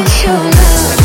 it's your love.